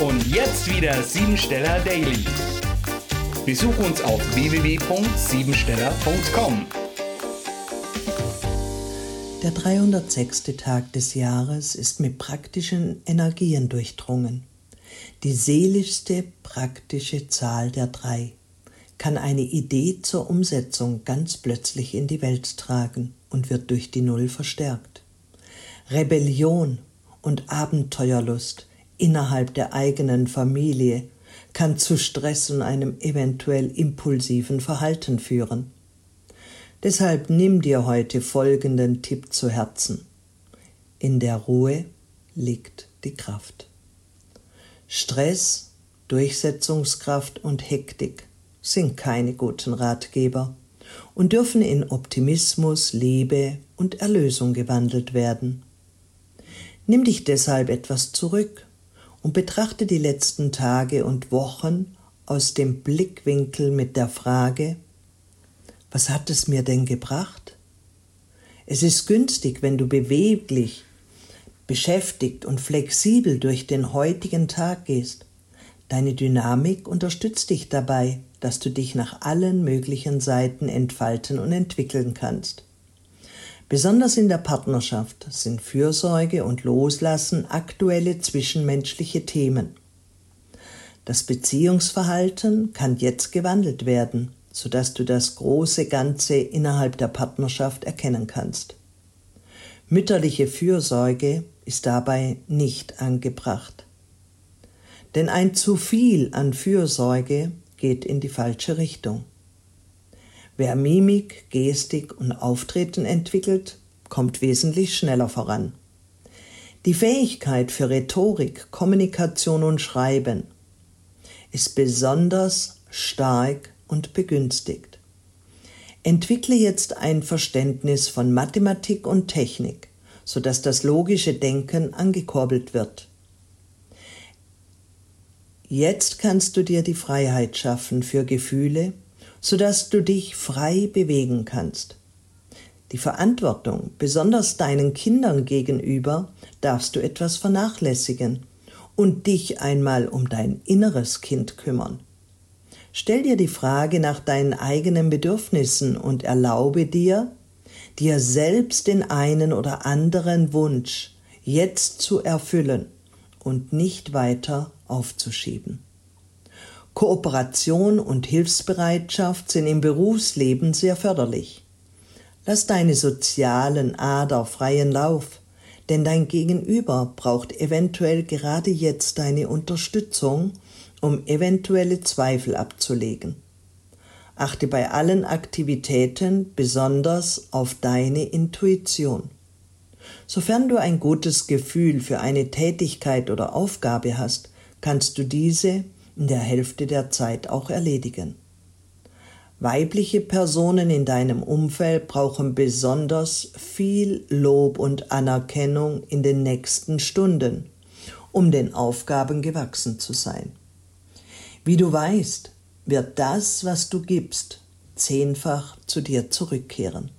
Und jetzt wieder Siebensteller Daily. Besuch uns auf www.siebensteller.com. Der 306. Tag des Jahres ist mit praktischen Energien durchdrungen. Die seelischste praktische Zahl der drei kann eine Idee zur Umsetzung ganz plötzlich in die Welt tragen und wird durch die Null verstärkt. Rebellion und Abenteuerlust innerhalb der eigenen Familie kann zu Stress und einem eventuell impulsiven Verhalten führen. Deshalb nimm dir heute folgenden Tipp zu Herzen. In der Ruhe liegt die Kraft. Stress, Durchsetzungskraft und Hektik sind keine guten Ratgeber und dürfen in Optimismus, Liebe und Erlösung gewandelt werden. Nimm dich deshalb etwas zurück und betrachte die letzten Tage und Wochen aus dem Blickwinkel mit der Frage, was hat es mir denn gebracht? Es ist günstig, wenn du beweglich, beschäftigt und flexibel durch den heutigen Tag gehst. Deine Dynamik unterstützt dich dabei, dass du dich nach allen möglichen Seiten entfalten und entwickeln kannst. Besonders in der Partnerschaft sind Fürsorge und Loslassen aktuelle zwischenmenschliche Themen. Das Beziehungsverhalten kann jetzt gewandelt werden, sodass du das große Ganze innerhalb der Partnerschaft erkennen kannst. Mütterliche Fürsorge ist dabei nicht angebracht. Denn ein zu viel an Fürsorge geht in die falsche Richtung. Wer Mimik, Gestik und Auftreten entwickelt, kommt wesentlich schneller voran. Die Fähigkeit für Rhetorik, Kommunikation und Schreiben ist besonders stark und begünstigt. Entwickle jetzt ein Verständnis von Mathematik und Technik, sodass das logische Denken angekurbelt wird. Jetzt kannst du dir die Freiheit schaffen für Gefühle, sodass du dich frei bewegen kannst. Die Verantwortung, besonders deinen Kindern gegenüber, darfst du etwas vernachlässigen und dich einmal um dein inneres Kind kümmern. Stell dir die Frage nach deinen eigenen Bedürfnissen und erlaube dir, dir selbst den einen oder anderen Wunsch jetzt zu erfüllen und nicht weiter aufzuschieben. Kooperation und Hilfsbereitschaft sind im Berufsleben sehr förderlich. Lass deine sozialen Ader freien Lauf, denn dein Gegenüber braucht eventuell gerade jetzt deine Unterstützung, um eventuelle Zweifel abzulegen. Achte bei allen Aktivitäten besonders auf deine Intuition. Sofern du ein gutes Gefühl für eine Tätigkeit oder Aufgabe hast, kannst du diese in der Hälfte der Zeit auch erledigen. Weibliche Personen in deinem Umfeld brauchen besonders viel Lob und Anerkennung in den nächsten Stunden, um den Aufgaben gewachsen zu sein. Wie du weißt, wird das, was du gibst, zehnfach zu dir zurückkehren.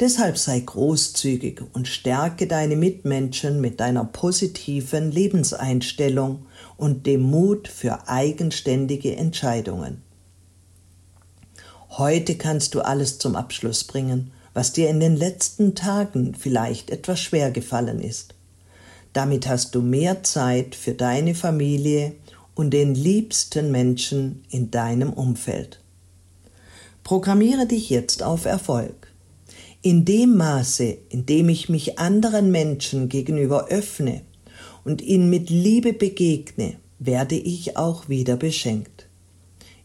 Deshalb sei großzügig und stärke deine Mitmenschen mit deiner positiven Lebenseinstellung und dem Mut für eigenständige Entscheidungen. Heute kannst du alles zum Abschluss bringen, was dir in den letzten Tagen vielleicht etwas schwer gefallen ist. Damit hast du mehr Zeit für deine Familie und den liebsten Menschen in deinem Umfeld. Programmiere dich jetzt auf Erfolg. In dem Maße, in dem ich mich anderen Menschen gegenüber öffne und ihnen mit Liebe begegne, werde ich auch wieder beschenkt.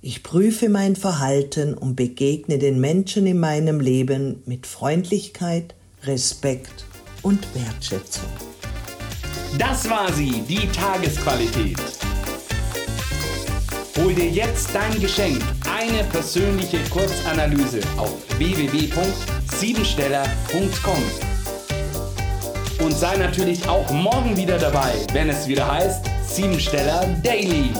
Ich prüfe mein Verhalten und begegne den Menschen in meinem Leben mit Freundlichkeit, Respekt und Wertschätzung. Das war sie, die Tagesqualität. Hol dir jetzt dein Geschenk, eine persönliche Kurzanalyse auf www.siebensteller.com. Und sei natürlich auch morgen wieder dabei, wenn es wieder heißt Siebensteller Daily.